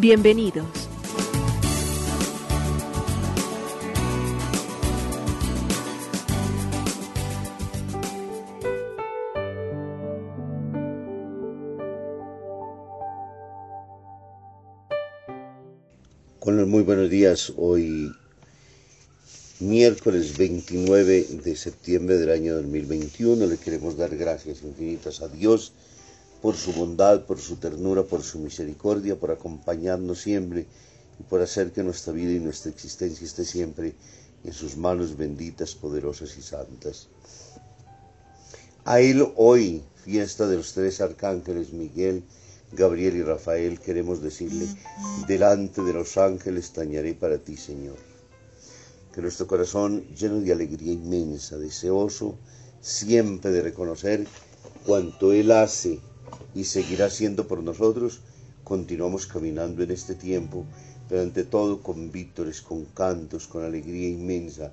Bienvenidos. Con los muy buenos días, hoy miércoles 29 de septiembre del año 2021 le queremos dar gracias infinitas a Dios por su bondad, por su ternura, por su misericordia, por acompañarnos siempre y por hacer que nuestra vida y nuestra existencia esté siempre en sus manos benditas, poderosas y santas. A Él hoy, fiesta de los tres arcángeles Miguel, Gabriel y Rafael, queremos decirle, delante de los ángeles tañaré para ti, Señor. Que nuestro corazón, lleno de alegría inmensa, deseoso siempre de reconocer cuanto Él hace y seguirá siendo por nosotros, continuamos caminando en este tiempo, pero ante todo con vítores, con cantos, con alegría inmensa,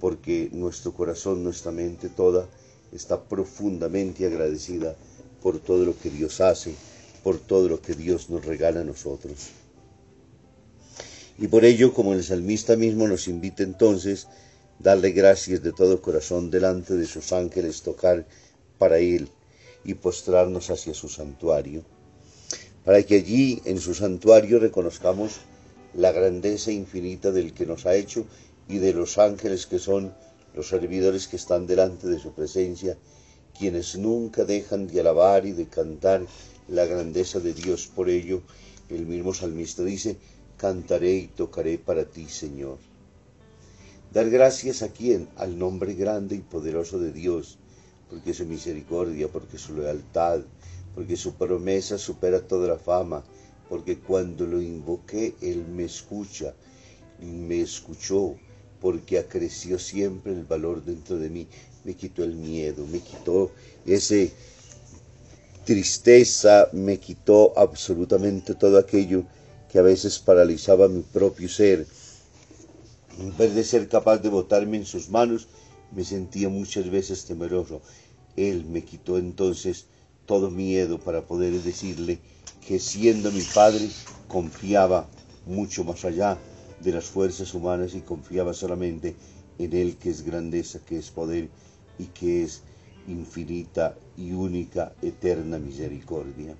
porque nuestro corazón, nuestra mente toda está profundamente agradecida por todo lo que Dios hace por todo lo que Dios nos regala a nosotros. Y por ello, como el salmista mismo nos invita entonces, darle gracias de todo corazón delante de sus ángeles, tocar para Él y postrarnos hacia su santuario, para que allí en su santuario reconozcamos la grandeza infinita del que nos ha hecho y de los ángeles que son los servidores que están delante de su presencia, quienes nunca dejan de alabar y de cantar la grandeza de Dios. Por ello, el mismo salmista dice, cantaré y tocaré para ti, Señor. Dar gracias a quién? Al nombre grande y poderoso de Dios, porque su misericordia, porque su lealtad, porque su promesa supera toda la fama, porque cuando lo invoqué, Él me escucha, me escuchó, porque acreció siempre el valor dentro de mí, me quitó el miedo, me quitó ese tristeza me quitó absolutamente todo aquello que a veces paralizaba mi propio ser. En vez de ser capaz de botarme en sus manos, me sentía muchas veces temeroso. Él me quitó entonces todo miedo para poder decirle que siendo mi padre confiaba mucho más allá de las fuerzas humanas y confiaba solamente en Él que es grandeza, que es poder y que es infinita y única, eterna misericordia.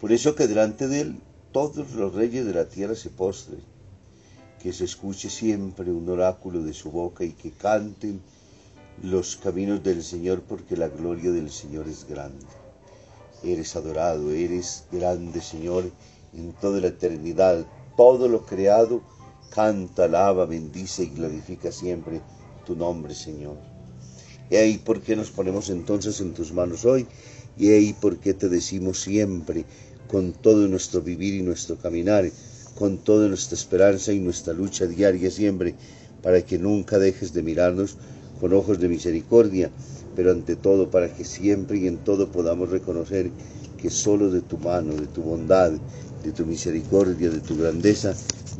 Por eso que delante de Él todos los reyes de la tierra se postren, que se escuche siempre un oráculo de su boca y que canten los caminos del Señor porque la gloria del Señor es grande. Eres adorado, eres grande Señor en toda la eternidad. Todo lo creado canta, alaba, bendice y glorifica siempre tu nombre Señor. Y ahí por qué nos ponemos entonces en tus manos hoy. Y ahí por qué te decimos siempre, con todo nuestro vivir y nuestro caminar, con toda nuestra esperanza y nuestra lucha diaria siempre, para que nunca dejes de mirarnos con ojos de misericordia, pero ante todo para que siempre y en todo podamos reconocer que solo de tu mano, de tu bondad, de tu misericordia, de tu grandeza,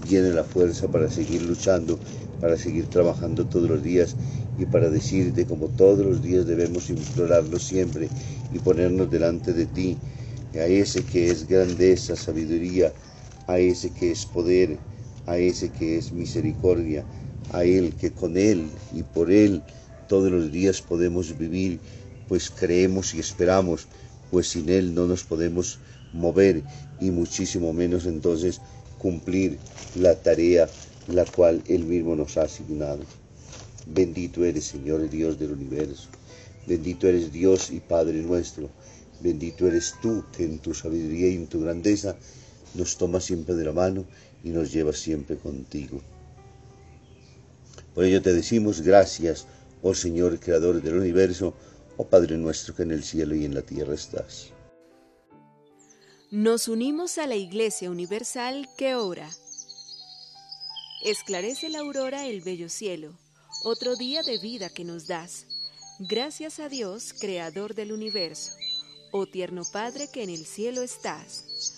viene la fuerza para seguir luchando, para seguir trabajando todos los días y para decirte como todos los días debemos implorarlo siempre y ponernos delante de ti, a ese que es grandeza, sabiduría, a ese que es poder, a ese que es misericordia, a Él que con Él y por Él todos los días podemos vivir, pues creemos y esperamos, pues sin Él no nos podemos mover y muchísimo menos entonces cumplir la tarea la cual Él mismo nos ha asignado. Bendito eres, Señor Dios del universo. Bendito eres Dios y Padre nuestro. Bendito eres tú que en tu sabiduría y en tu grandeza nos tomas siempre de la mano y nos llevas siempre contigo. Por ello te decimos gracias, oh Señor, Creador del universo, oh Padre nuestro que en el cielo y en la tierra estás. Nos unimos a la Iglesia Universal que ora. Esclarece la aurora el bello cielo, otro día de vida que nos das. Gracias a Dios, Creador del universo, oh tierno Padre que en el cielo estás.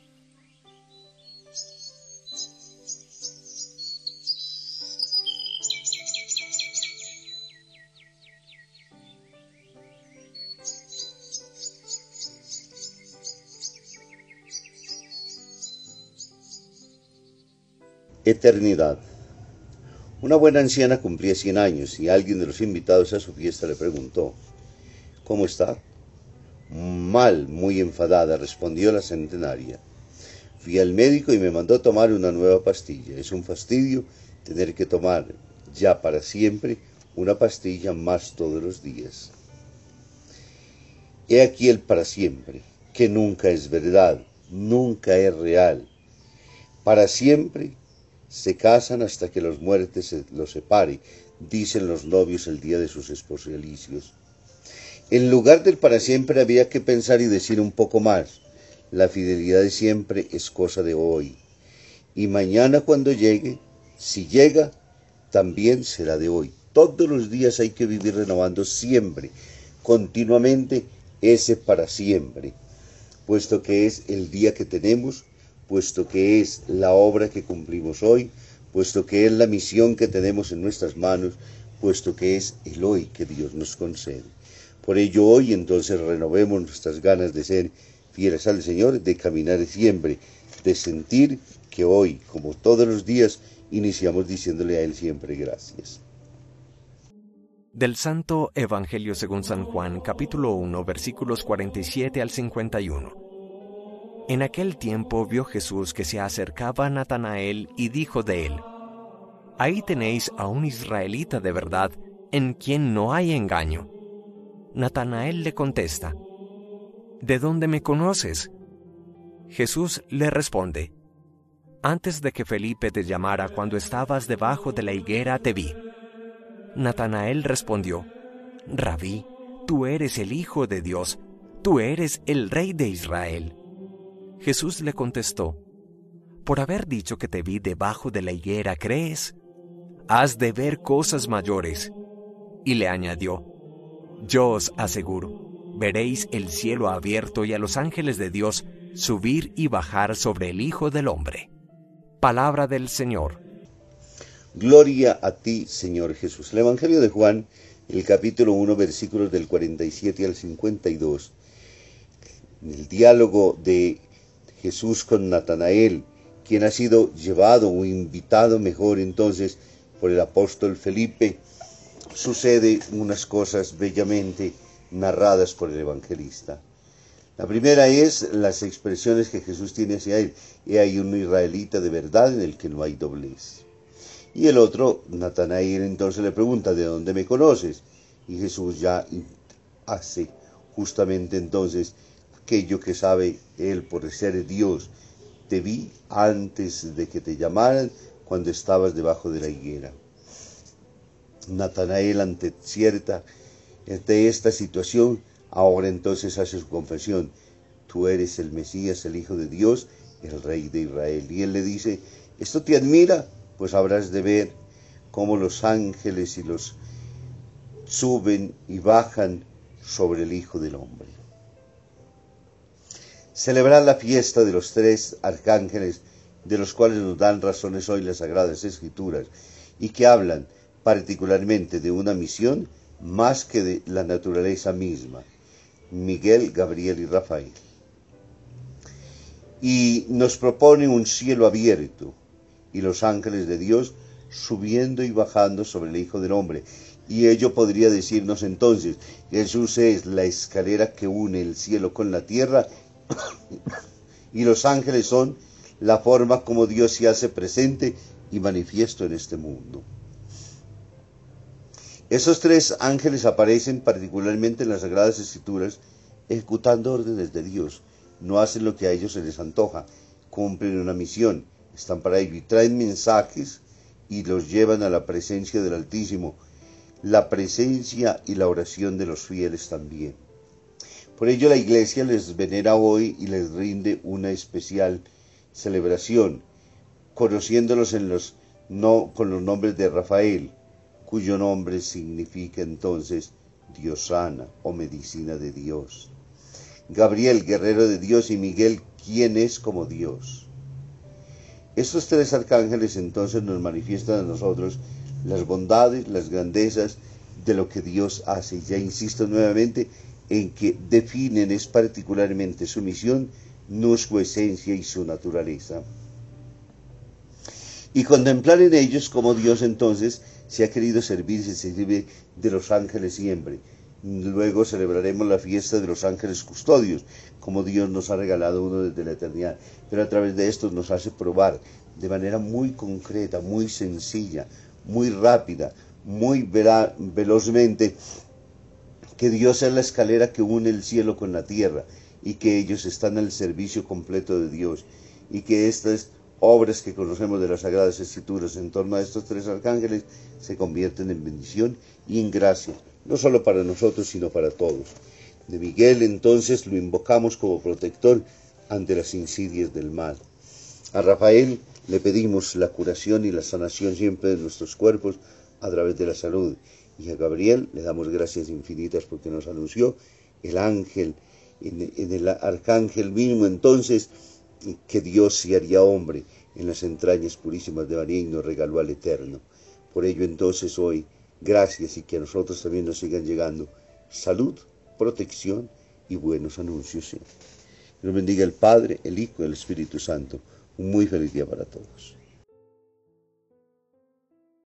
Eternidad. Una buena anciana cumplía 100 años y alguien de los invitados a su fiesta le preguntó, ¿Cómo está? Mal, muy enfadada, respondió la centenaria. Fui al médico y me mandó tomar una nueva pastilla. Es un fastidio tener que tomar ya para siempre una pastilla más todos los días. He aquí el para siempre, que nunca es verdad, nunca es real. Para siempre se casan hasta que los muertes los separe, dicen los novios el día de sus esposalicios. En lugar del para siempre había que pensar y decir un poco más. La fidelidad de siempre es cosa de hoy. Y mañana cuando llegue, si llega, también será de hoy. Todos los días hay que vivir renovando siempre, continuamente, ese para siempre, puesto que es el día que tenemos puesto que es la obra que cumplimos hoy, puesto que es la misión que tenemos en nuestras manos, puesto que es el hoy que Dios nos concede. Por ello hoy entonces renovemos nuestras ganas de ser fieles al Señor, de caminar siempre, de sentir que hoy, como todos los días, iniciamos diciéndole a Él siempre gracias. Del Santo Evangelio según San Juan, capítulo 1, versículos 47 al 51. En aquel tiempo vio Jesús que se acercaba a Natanael y dijo de él, Ahí tenéis a un israelita de verdad, en quien no hay engaño. Natanael le contesta, ¿De dónde me conoces? Jesús le responde, Antes de que Felipe te llamara cuando estabas debajo de la higuera te vi. Natanael respondió, Rabí, tú eres el Hijo de Dios, tú eres el Rey de Israel. Jesús le contestó, Por haber dicho que te vi debajo de la higuera, ¿crees? Has de ver cosas mayores. Y le añadió, Yo os aseguro, veréis el cielo abierto y a los ángeles de Dios subir y bajar sobre el Hijo del Hombre. Palabra del Señor. Gloria a ti, Señor Jesús. El Evangelio de Juan, el capítulo 1, versículos del 47 al 52. El diálogo de Jesús con Natanael, quien ha sido llevado o invitado mejor entonces por el apóstol Felipe, sucede unas cosas bellamente narradas por el evangelista. La primera es las expresiones que Jesús tiene hacia él. He ahí un israelita de verdad en el que no hay doblez. Y el otro, Natanael, entonces le pregunta, ¿de dónde me conoces? Y Jesús ya hace justamente entonces aquello que sabe Él por ser Dios. Te vi antes de que te llamaran cuando estabas debajo de la higuera. Natanael ante cierta, ante esta situación, ahora entonces hace su confesión. Tú eres el Mesías, el Hijo de Dios, el Rey de Israel. Y él le dice, ¿esto te admira? Pues habrás de ver cómo los ángeles y los suben y bajan sobre el Hijo del Hombre celebrar la fiesta de los tres arcángeles, de los cuales nos dan razones hoy las Sagradas Escrituras, y que hablan particularmente de una misión más que de la naturaleza misma, Miguel, Gabriel y Rafael. y nos propone un cielo abierto y los ángeles de Dios subiendo y bajando sobre el Hijo del Hombre. Y ello podría decirnos entonces, Jesús es la escalera que une el cielo con la tierra y los ángeles son la forma como Dios se hace presente y manifiesto en este mundo. Esos tres ángeles aparecen particularmente en las Sagradas Escrituras ejecutando órdenes de Dios. No hacen lo que a ellos se les antoja, cumplen una misión, están para ello y traen mensajes y los llevan a la presencia del Altísimo, la presencia y la oración de los fieles también. Por ello la iglesia les venera hoy y les rinde una especial celebración, conociéndolos en los, no, con los nombres de Rafael, cuyo nombre significa entonces Dios sana o medicina de Dios. Gabriel, guerrero de Dios, y Miguel, quien es como Dios. Estos tres arcángeles entonces nos manifiestan a nosotros las bondades, las grandezas de lo que Dios hace. Ya insisto nuevamente en que definen es particularmente su misión, no su esencia y su naturaleza. Y contemplar en ellos como Dios entonces se ha querido servir y se sirve de los ángeles siempre. Luego celebraremos la fiesta de los ángeles custodios, como Dios nos ha regalado uno desde la eternidad. Pero a través de esto nos hace probar de manera muy concreta, muy sencilla, muy rápida, muy velozmente, que Dios es la escalera que une el cielo con la tierra y que ellos están al servicio completo de Dios y que estas obras que conocemos de las Sagradas Escrituras en torno a estos tres arcángeles se convierten en bendición y en gracia no solo para nosotros, sino para todos. De Miguel entonces lo invocamos como protector ante las insidias del mal. A Rafael le pedimos la curación y la sanación siempre de nuestros cuerpos a través de la salud. A Gabriel le damos gracias infinitas porque nos anunció el ángel, en, el arcángel mismo entonces, que Dios se haría hombre en las entrañas purísimas de María y nos regaló al Eterno. Por ello entonces hoy Gracias y que a nosotros también nos sigan llegando salud, protección y buenos anuncios. Dios bendiga el Padre, el Hijo y el Espíritu Santo. Un muy feliz día para todos.